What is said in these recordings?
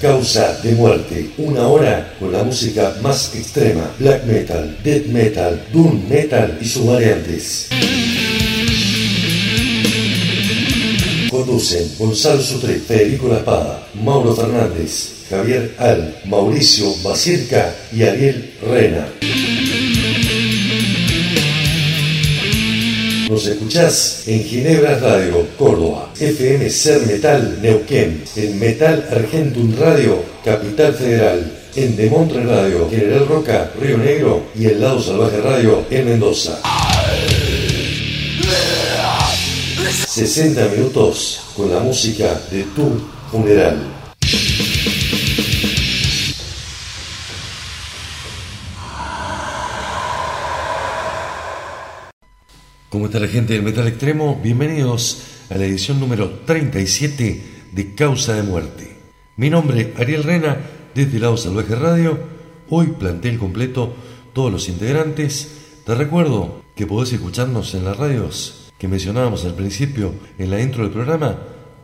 Causa de Muerte, una hora con la música más extrema, black metal, death metal, doom metal y sus variantes. Conducen Gonzalo Sutre, Federico La Espada, Mauro Fernández, Javier Al, Mauricio Basirca y Ariel Rena. Nos escuchás en Ginebra Radio, Córdoba, FM Ser Metal, Neuquén, en Metal Argentum Radio, Capital Federal, en Demontre Radio, General Roca, Río Negro y el Lado Salvaje Radio en Mendoza. 60 minutos con la música de tu funeral. ¿Cómo está la gente del Metal Extremo? Bienvenidos a la edición número 37 de Causa de Muerte. Mi nombre, Ariel Rena, desde Lado Salvaje Radio. Hoy plantel completo todos los integrantes. Te recuerdo que podés escucharnos en las radios que mencionábamos al principio en la intro del programa,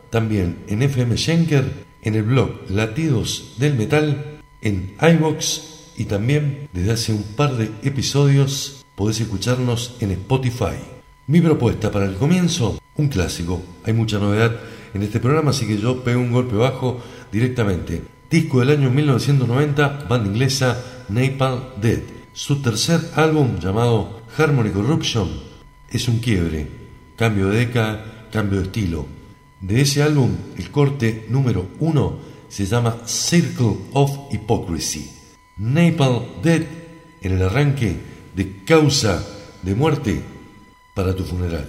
también en FM Schenker, en el blog Latidos del Metal, en iBox y también desde hace un par de episodios podés escucharnos en Spotify. Mi propuesta para el comienzo, un clásico. Hay mucha novedad en este programa, así que yo pego un golpe bajo directamente. Disco del año 1990, banda inglesa Napalm Dead. Su tercer álbum llamado Harmony Corruption es un quiebre, cambio de década, cambio de estilo. De ese álbum, el corte número uno se llama Circle of Hypocrisy. Napalm Dead en el arranque de Causa de Muerte para tu funeral.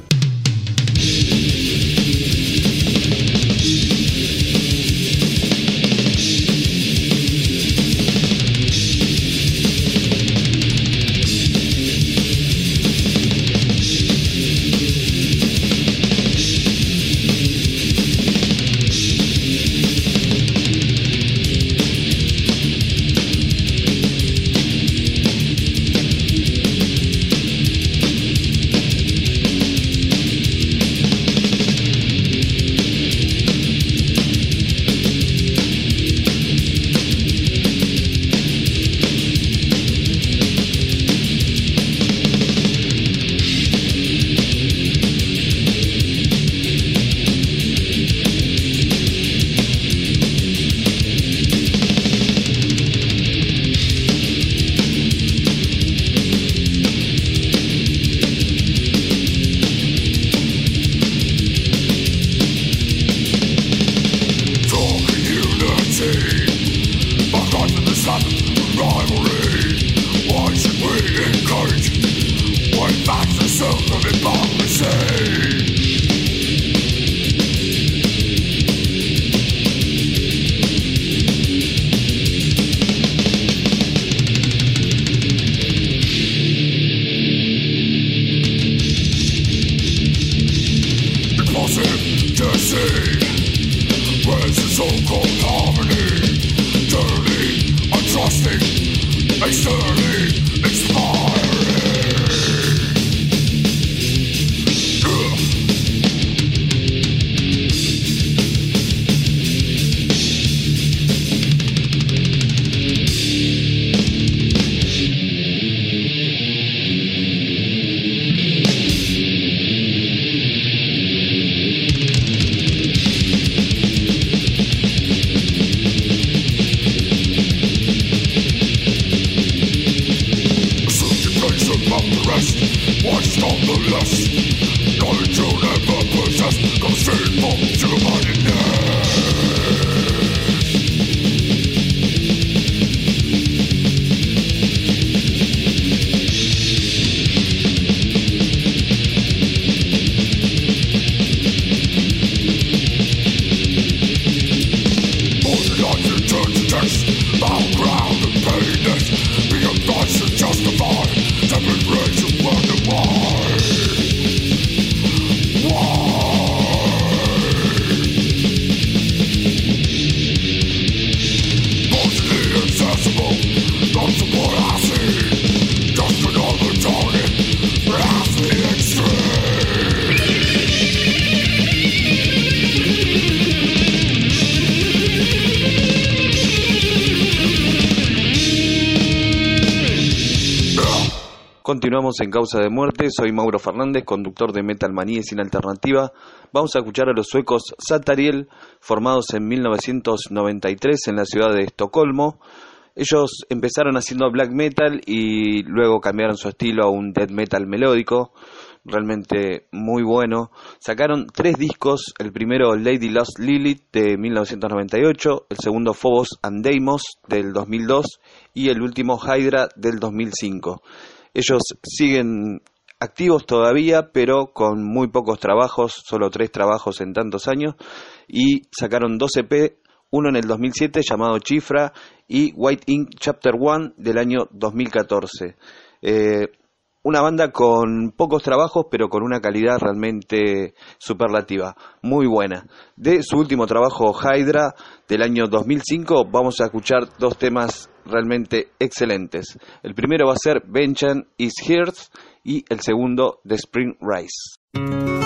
Where's the so-called harmony? Dirty, untrusting Continuamos en Causa de Muerte, soy Mauro Fernández, conductor de Metal Manía sin alternativa. Vamos a escuchar a los suecos Satariel, formados en 1993 en la ciudad de Estocolmo. Ellos empezaron haciendo black metal y luego cambiaron su estilo a un death metal melódico, realmente muy bueno. Sacaron tres discos, el primero Lady Lost Lilith de 1998, el segundo Phobos and Deimos del 2002 y el último Hydra del 2005. Ellos siguen activos todavía, pero con muy pocos trabajos, solo tres trabajos en tantos años, y sacaron dos EP, uno en el 2007 llamado Chifra y White Ink Chapter 1 del año 2014. Eh, una banda con pocos trabajos, pero con una calidad realmente superlativa, muy buena. De su último trabajo, Hydra, del año 2005, vamos a escuchar dos temas realmente excelentes. El primero va a ser Benchan is Here y el segundo The Spring Rise.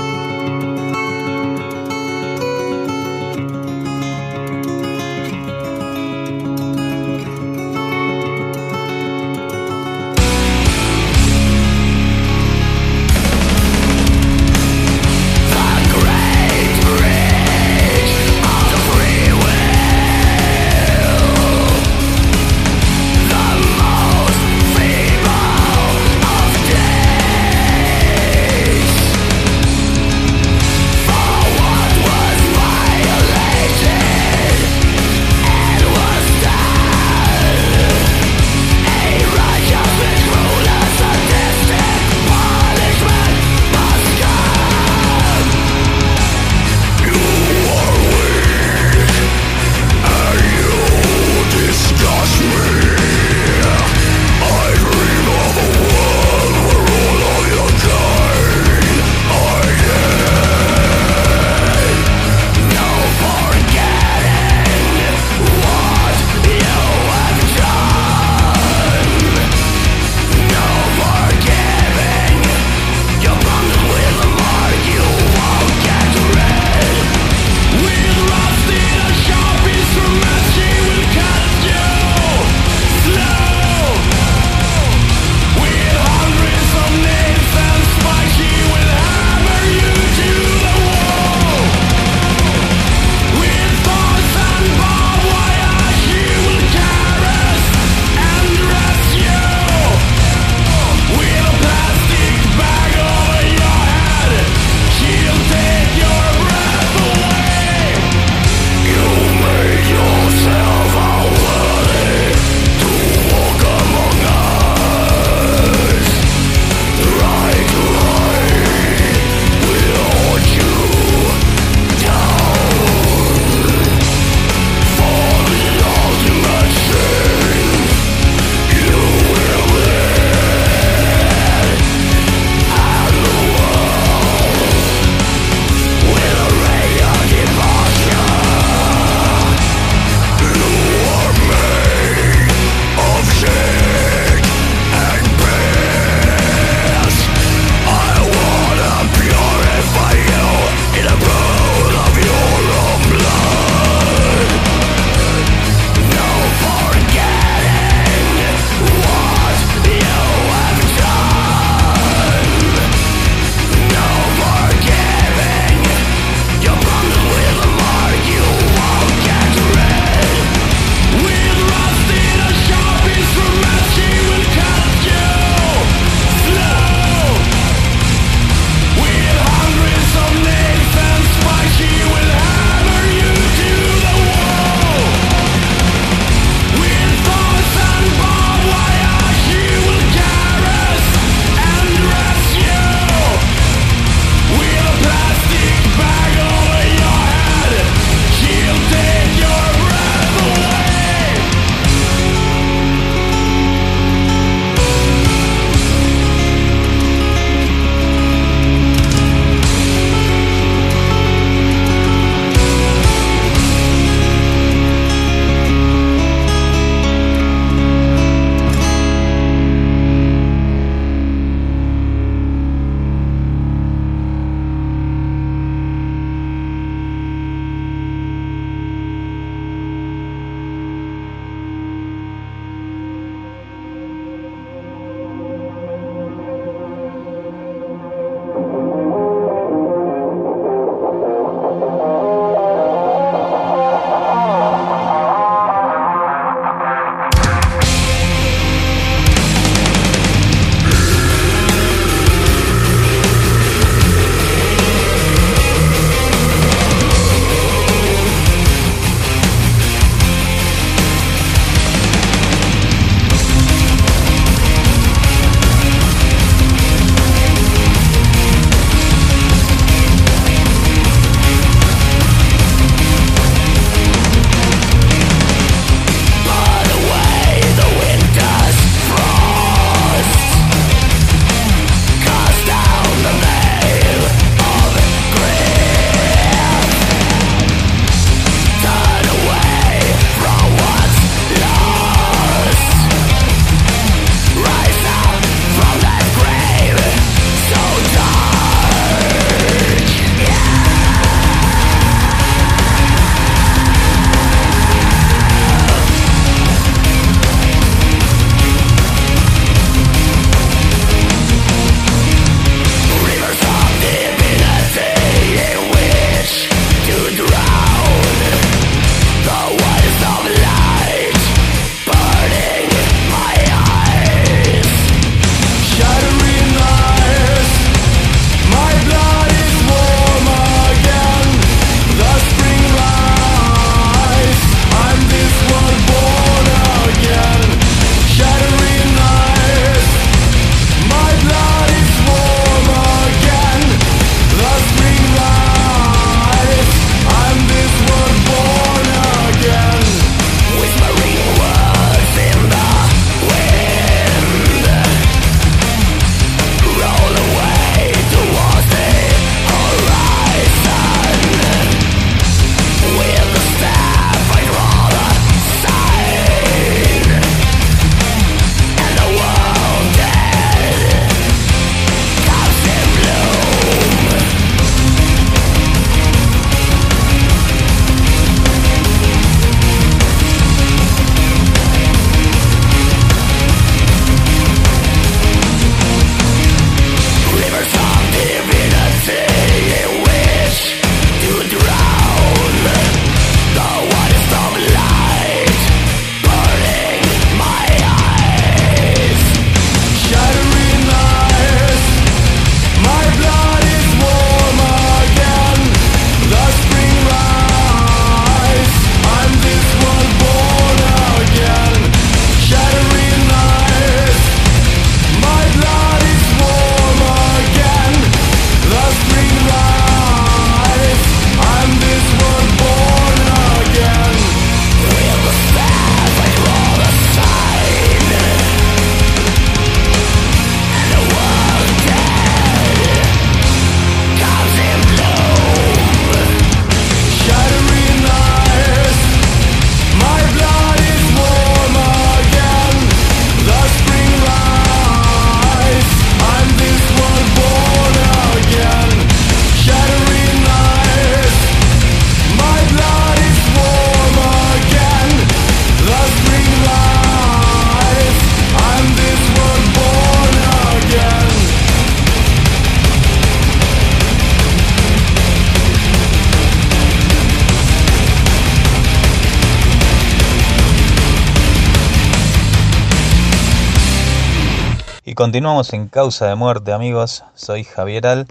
Continuamos en Causa de Muerte, amigos. Soy Javier Al.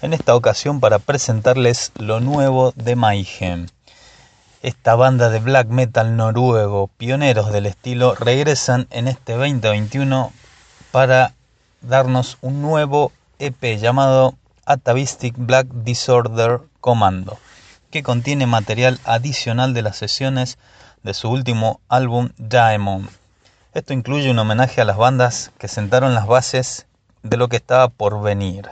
En esta ocasión para presentarles lo nuevo de Mayhem. Esta banda de black metal noruego, pioneros del estilo, regresan en este 2021 para darnos un nuevo EP llamado Atavistic Black Disorder Commando, que contiene material adicional de las sesiones de su último álbum Diamond. Esto incluye un homenaje a las bandas que sentaron las bases de lo que estaba por venir.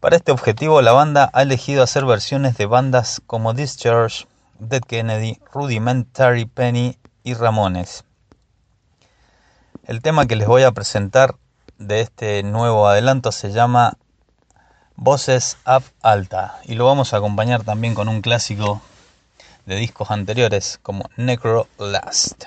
Para este objetivo la banda ha elegido hacer versiones de bandas como Discharge, Dead Kennedy, Rudimentary Penny y Ramones. El tema que les voy a presentar de este nuevo adelanto se llama Voces Up Alta y lo vamos a acompañar también con un clásico de discos anteriores como Necro Last.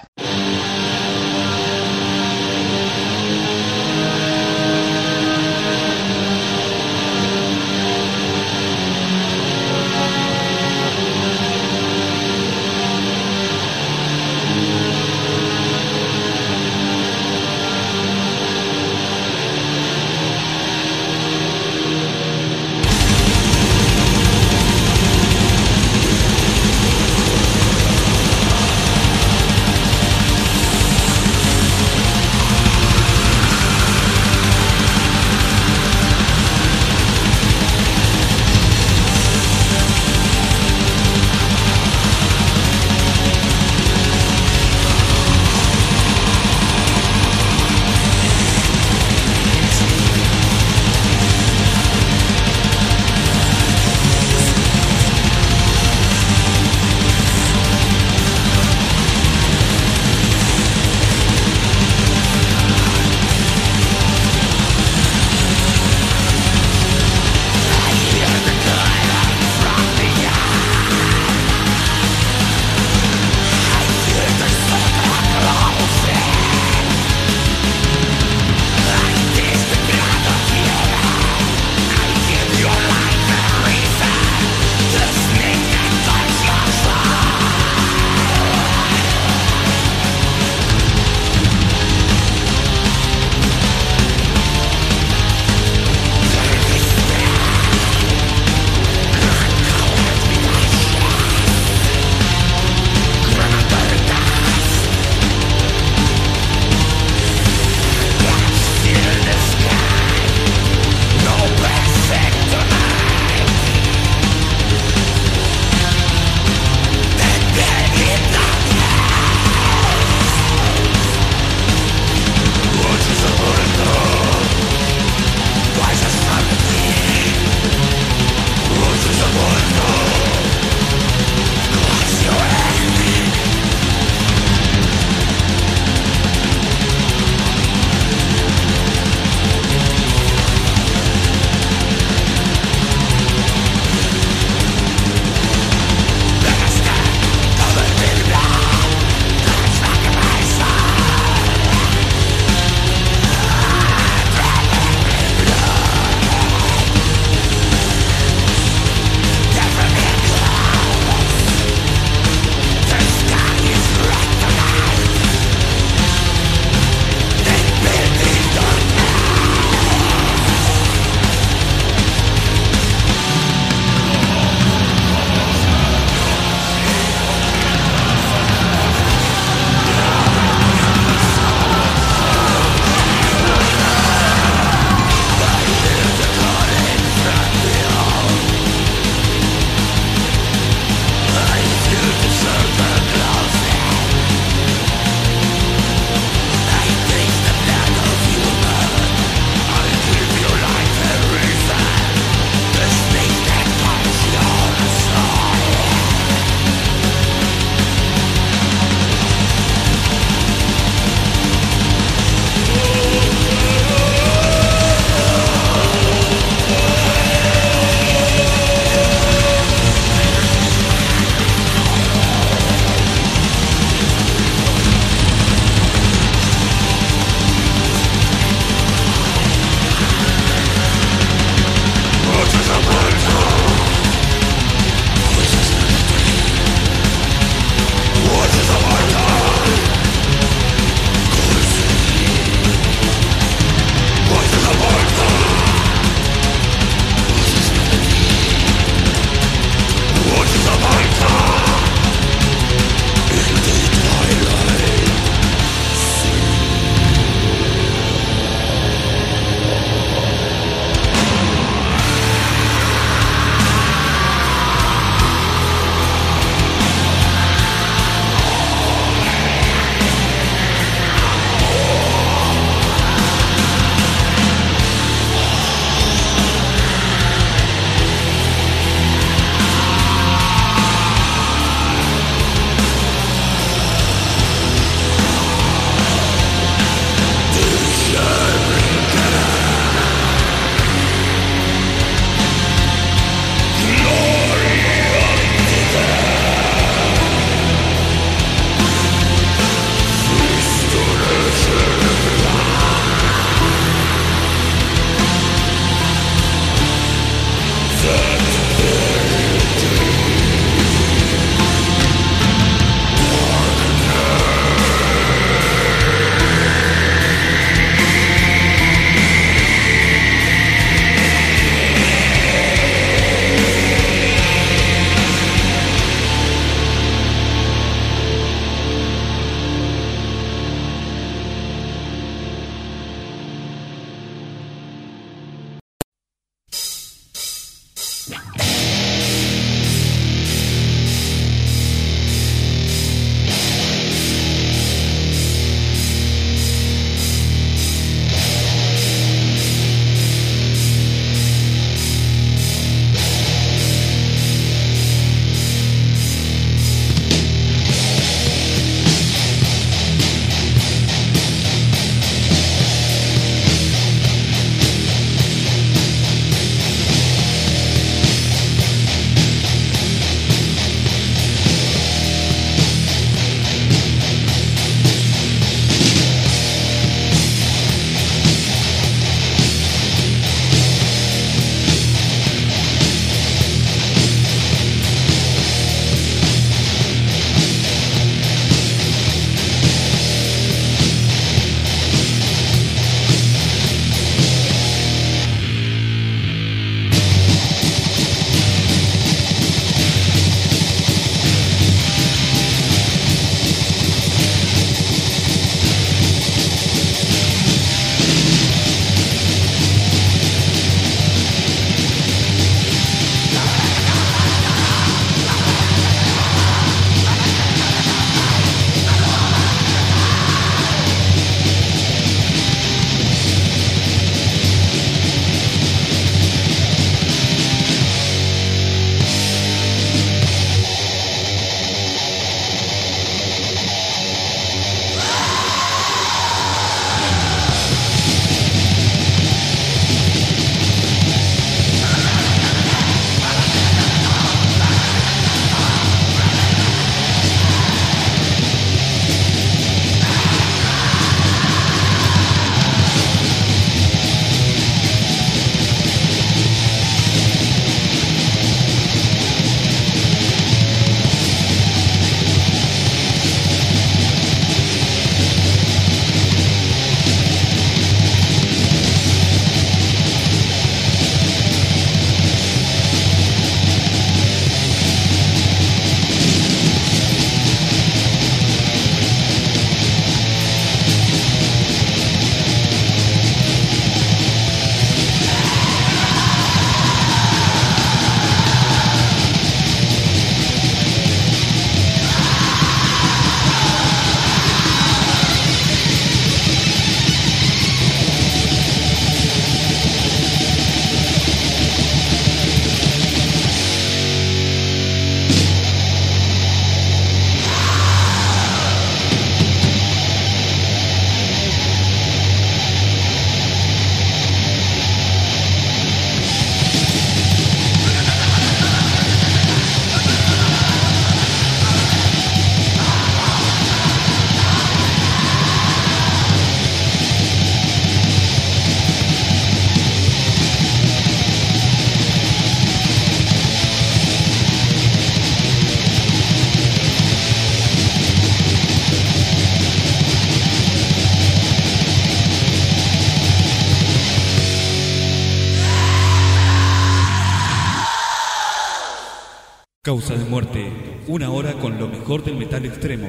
Causa de muerte, una hora con lo mejor del metal extremo.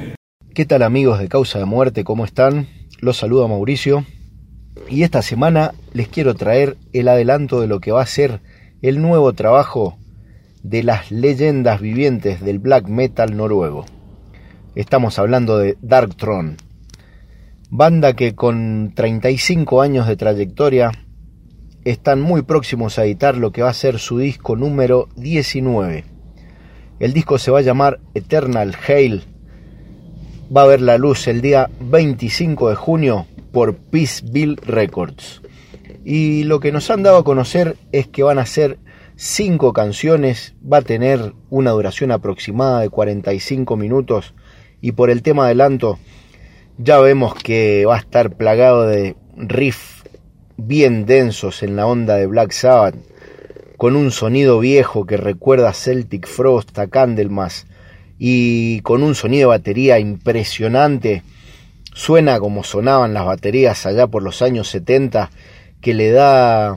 ¿Qué tal amigos de Causa de Muerte? ¿Cómo están? Los saluda Mauricio. Y esta semana les quiero traer el adelanto de lo que va a ser el nuevo trabajo de las leyendas vivientes del black metal noruego. Estamos hablando de Darktron, banda que con 35 años de trayectoria están muy próximos a editar lo que va a ser su disco número 19 el disco se va a llamar Eternal Hail. Va a ver la luz el día 25 de junio por Peaceville Records. Y lo que nos han dado a conocer es que van a ser cinco canciones, va a tener una duración aproximada de 45 minutos y por el tema adelanto ya vemos que va a estar plagado de riffs bien densos en la onda de Black Sabbath con un sonido viejo que recuerda a Celtic Frost, a Candlemas, y con un sonido de batería impresionante. Suena como sonaban las baterías allá por los años 70, que le da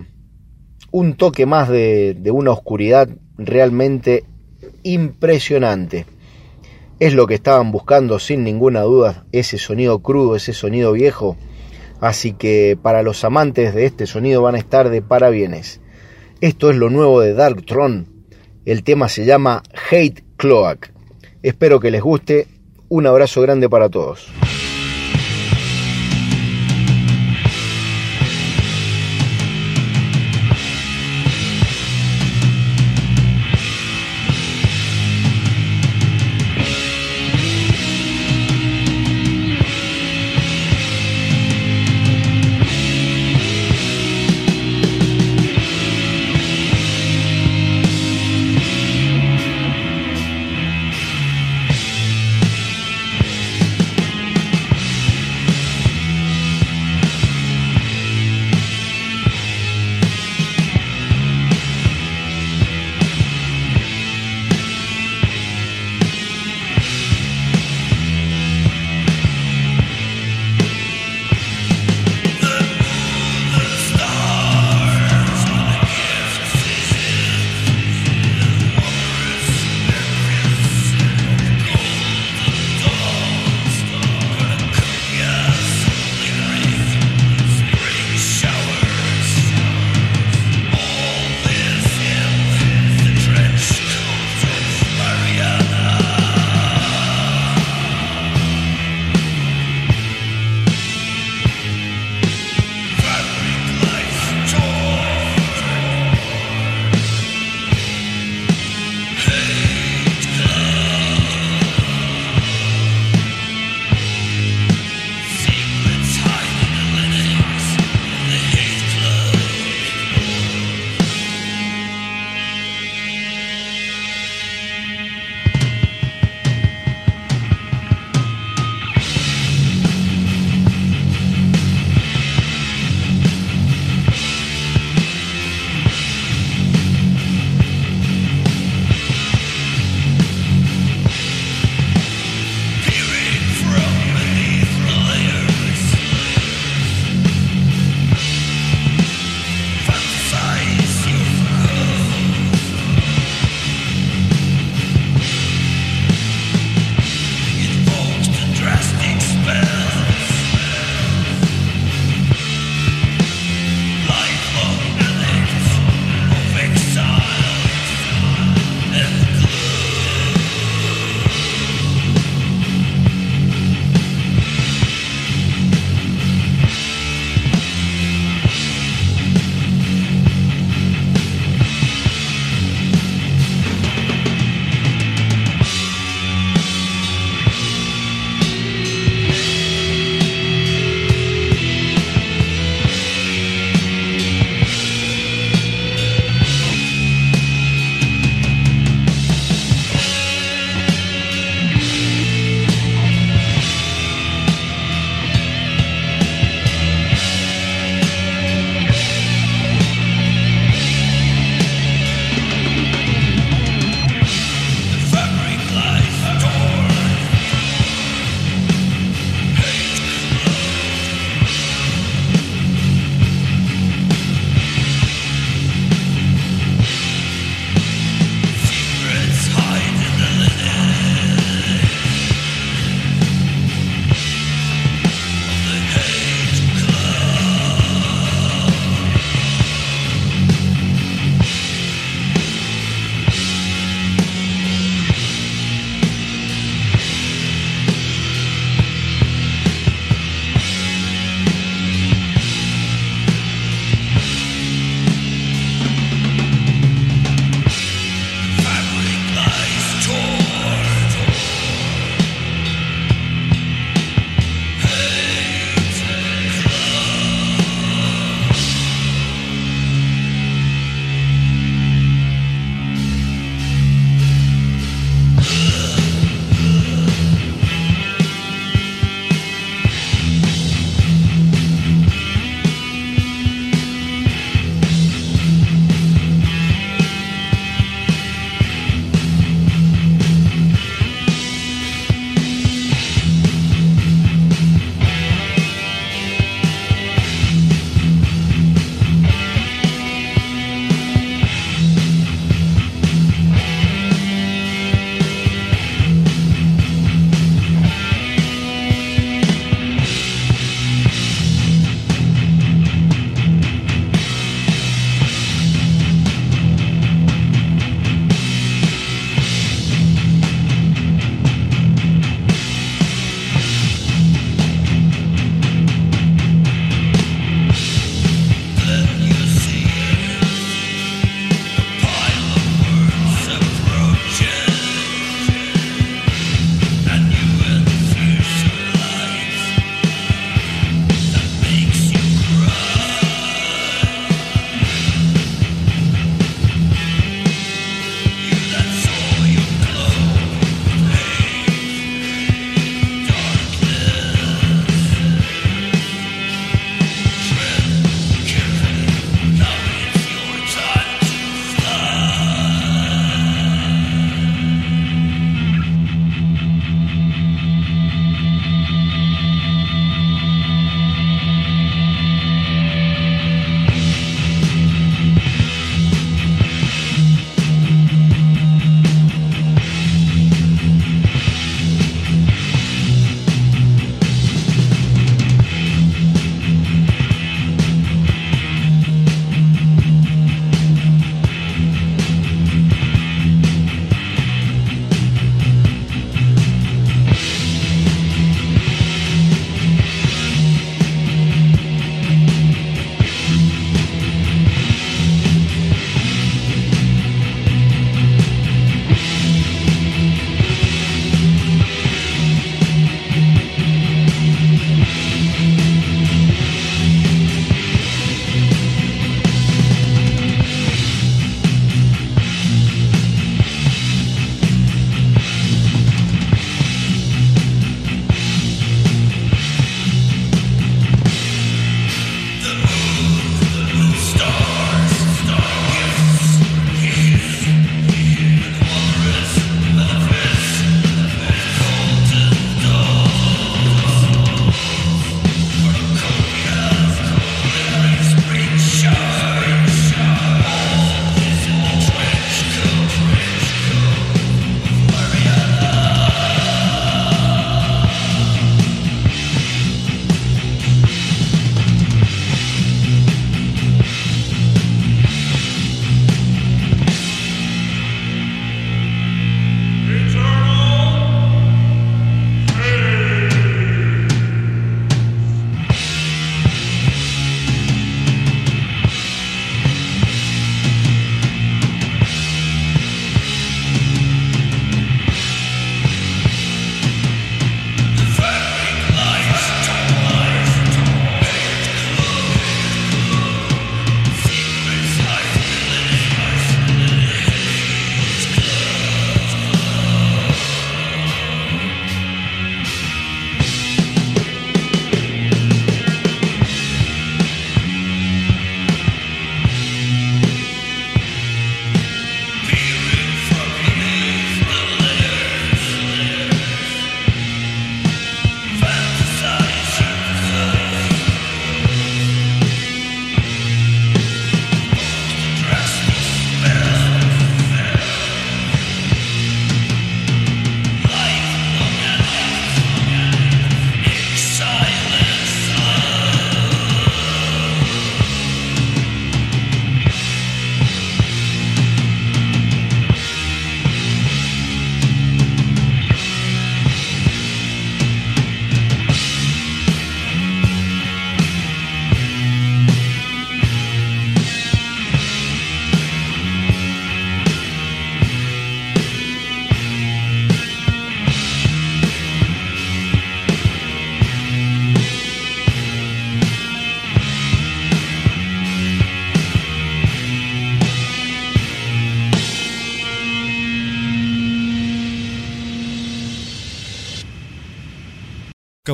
un toque más de, de una oscuridad realmente impresionante. Es lo que estaban buscando sin ninguna duda, ese sonido crudo, ese sonido viejo. Así que para los amantes de este sonido van a estar de parabienes. Esto es lo nuevo de Darktron. El tema se llama Hate Cloak. Espero que les guste. Un abrazo grande para todos.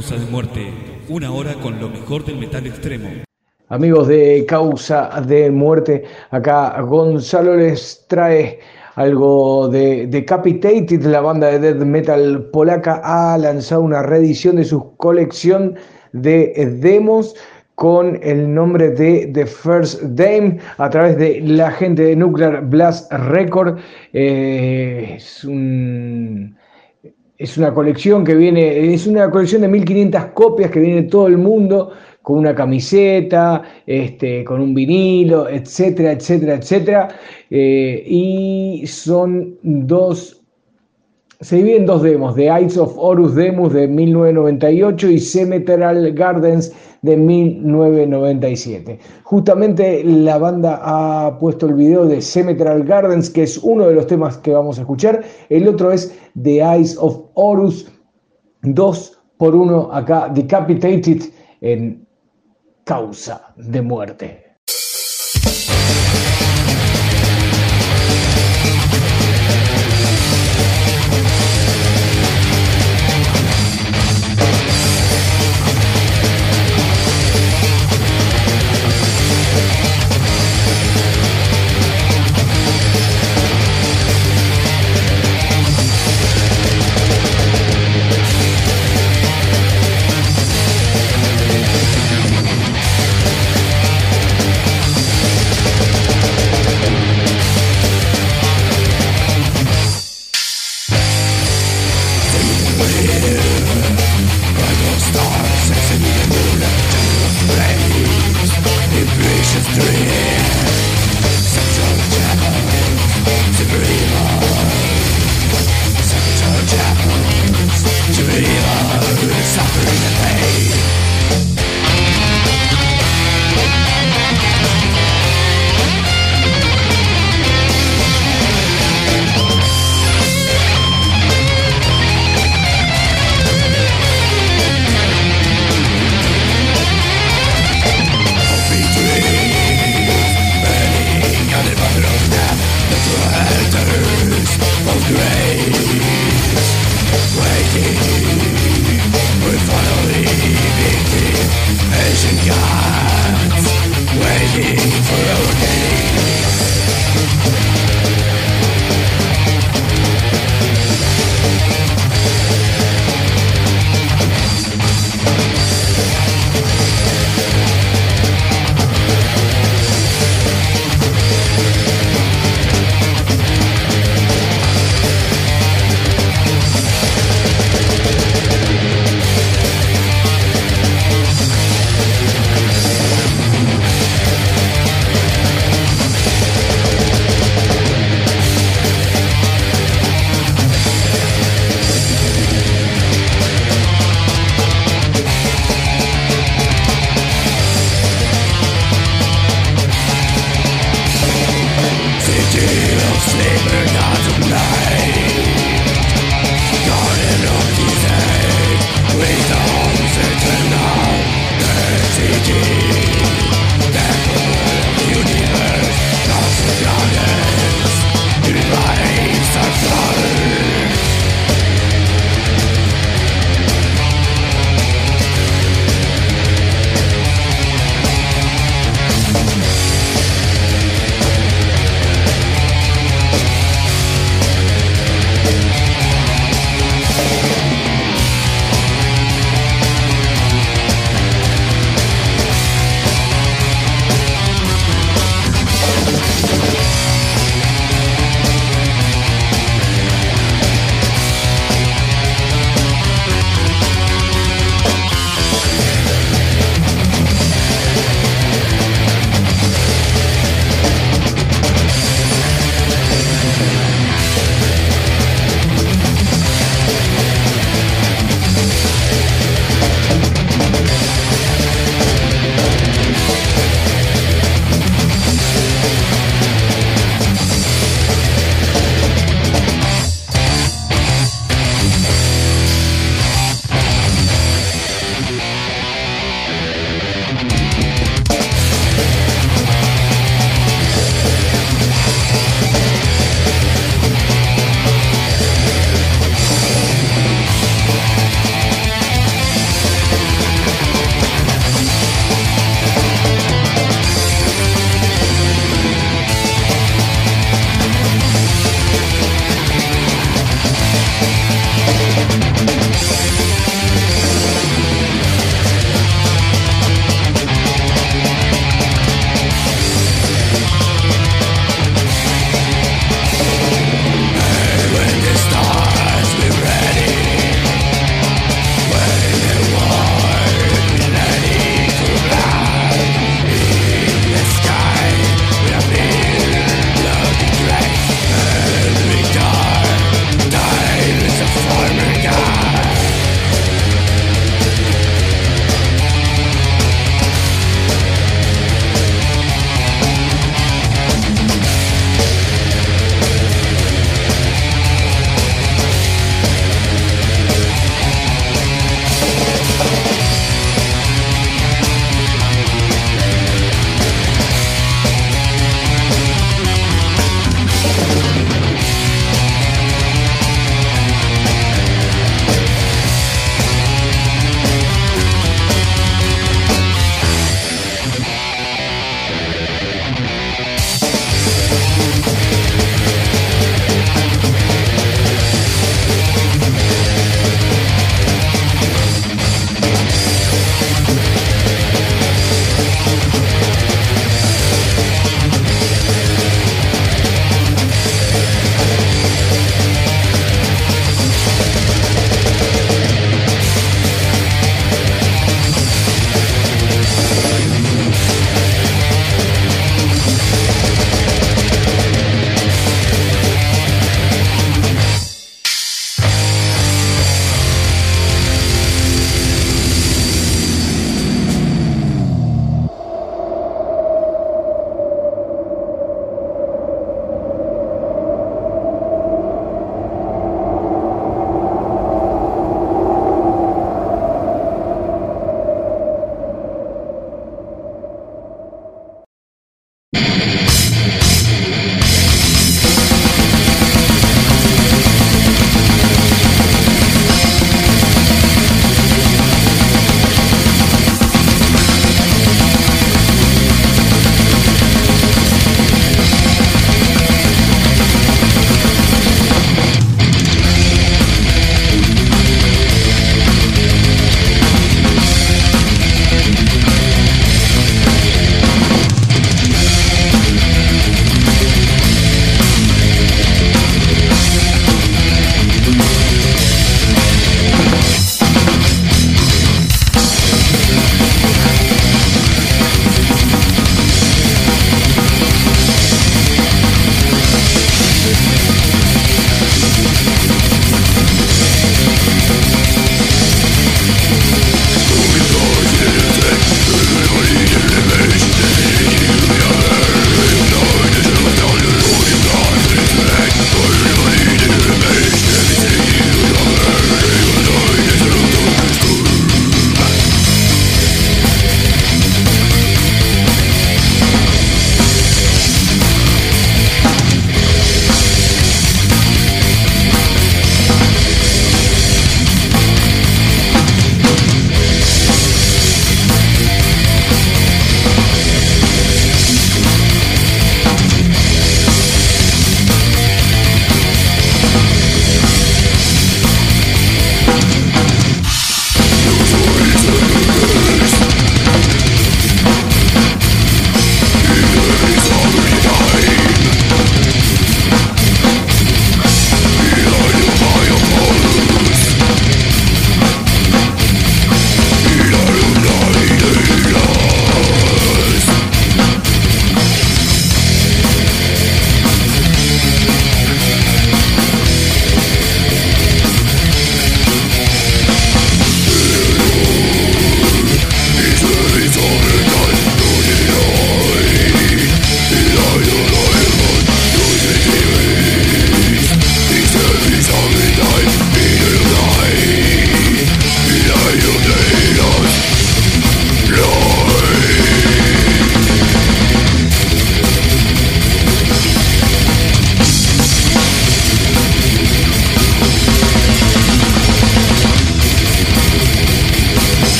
Causa de muerte, una hora con lo mejor del metal extremo. Amigos de Causa de Muerte, acá Gonzalo les trae algo de Decapitated, la banda de death metal polaca ha lanzado una reedición de su colección de demos con el nombre de The First Dame a través de la gente de Nuclear Blast Record. Eh, es un es una colección que viene, es una colección de 1500 copias que viene todo el mundo, con una camiseta, este, con un vinilo, etcétera, etcétera, etcétera. Eh, y son dos se dividen dos demos, The Eyes of Horus Demus de 1998 y Cemetery Gardens de 1997. Justamente la banda ha puesto el video de Cemetery Gardens, que es uno de los temas que vamos a escuchar. El otro es The Eyes of Horus, 2 por 1 acá, Decapitated en causa de muerte.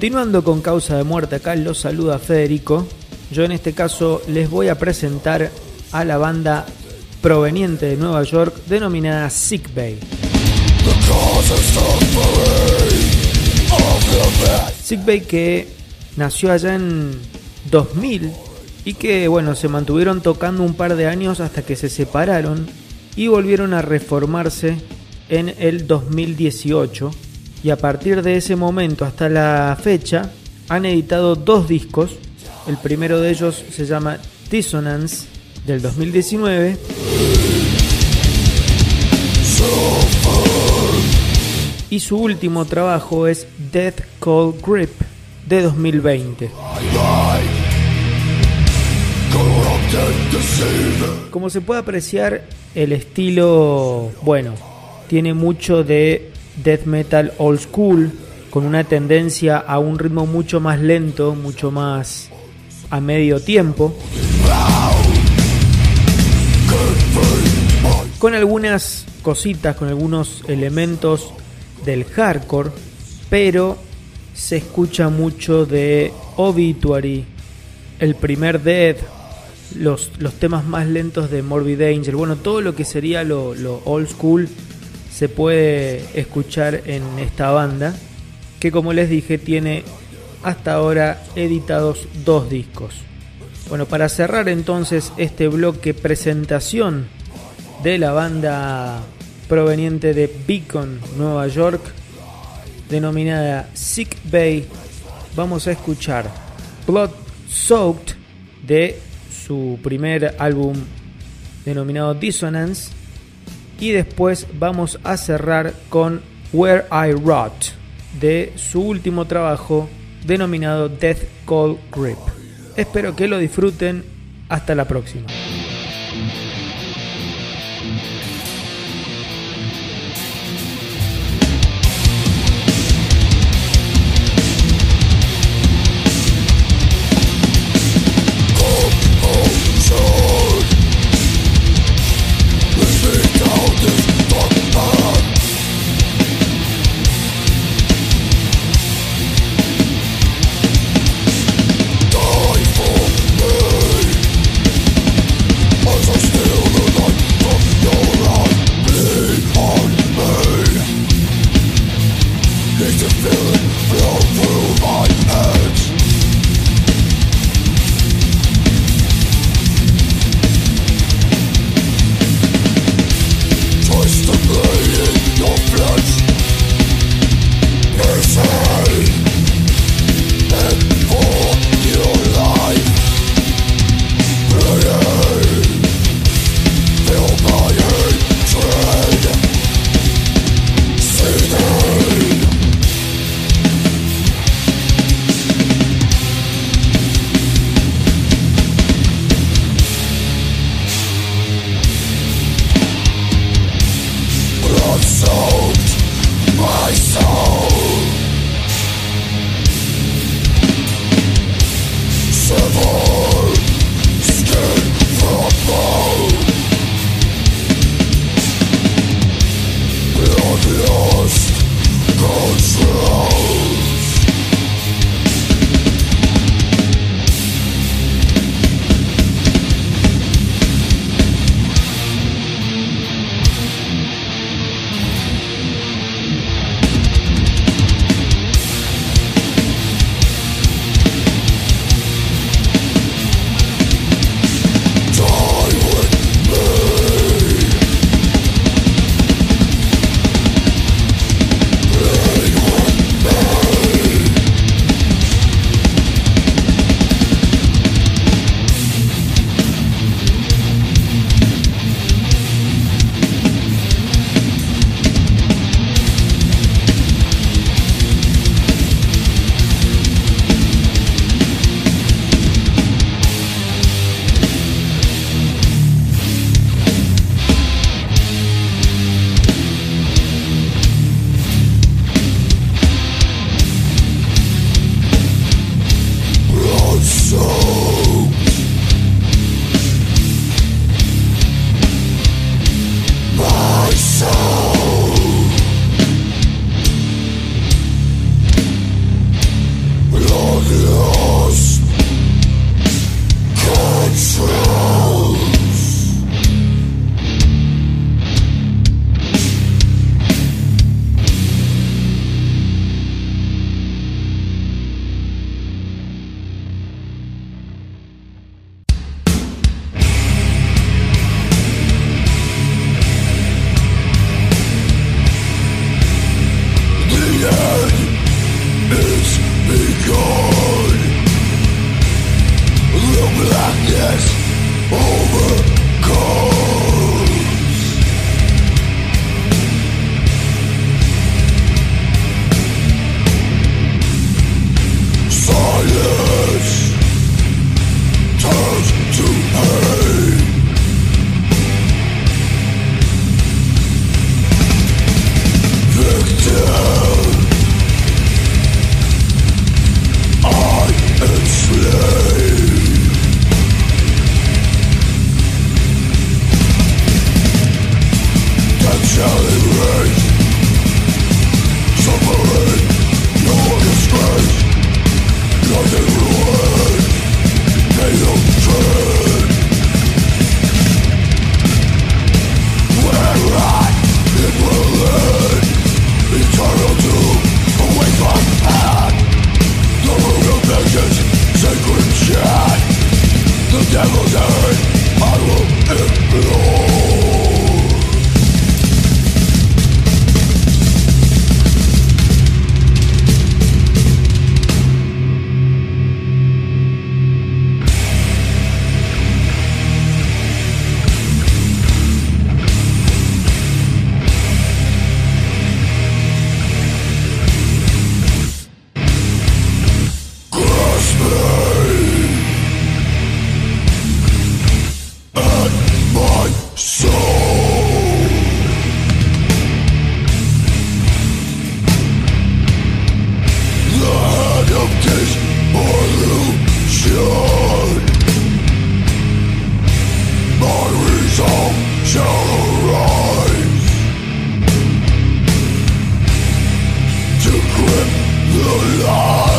Continuando con causa de muerte, acá los saluda Federico. Yo en este caso les voy a presentar a la banda proveniente de Nueva York denominada Sick Bay. Sick Bay que nació allá en 2000 y que bueno, se mantuvieron tocando un par de años hasta que se separaron y volvieron a reformarse en el 2018 y a partir de ese momento hasta la fecha han editado dos discos. El primero de ellos se llama Dissonance del 2019. Y su último trabajo es Death Call Grip de 2020. Como se puede apreciar, el estilo, bueno, tiene mucho de death metal old school, con una tendencia a un ritmo mucho más lento, mucho más a medio tiempo. Con algunas cositas, con algunos elementos del hardcore, pero se escucha mucho de Obituary, el primer Death, los, los temas más lentos de Morbid Angel, bueno, todo lo que sería lo old school se puede escuchar en esta banda, que como les dije tiene hasta ahora editados dos discos. Bueno, para cerrar entonces este bloque presentación de la banda proveniente de Beacon, Nueva York, denominada Sick Bay, vamos a escuchar Blood Soaked de su primer álbum denominado Dissonance y después vamos a cerrar con Where I Rot de su último trabajo denominado Death Call Grip. Espero que lo disfruten. Hasta la próxima. Causa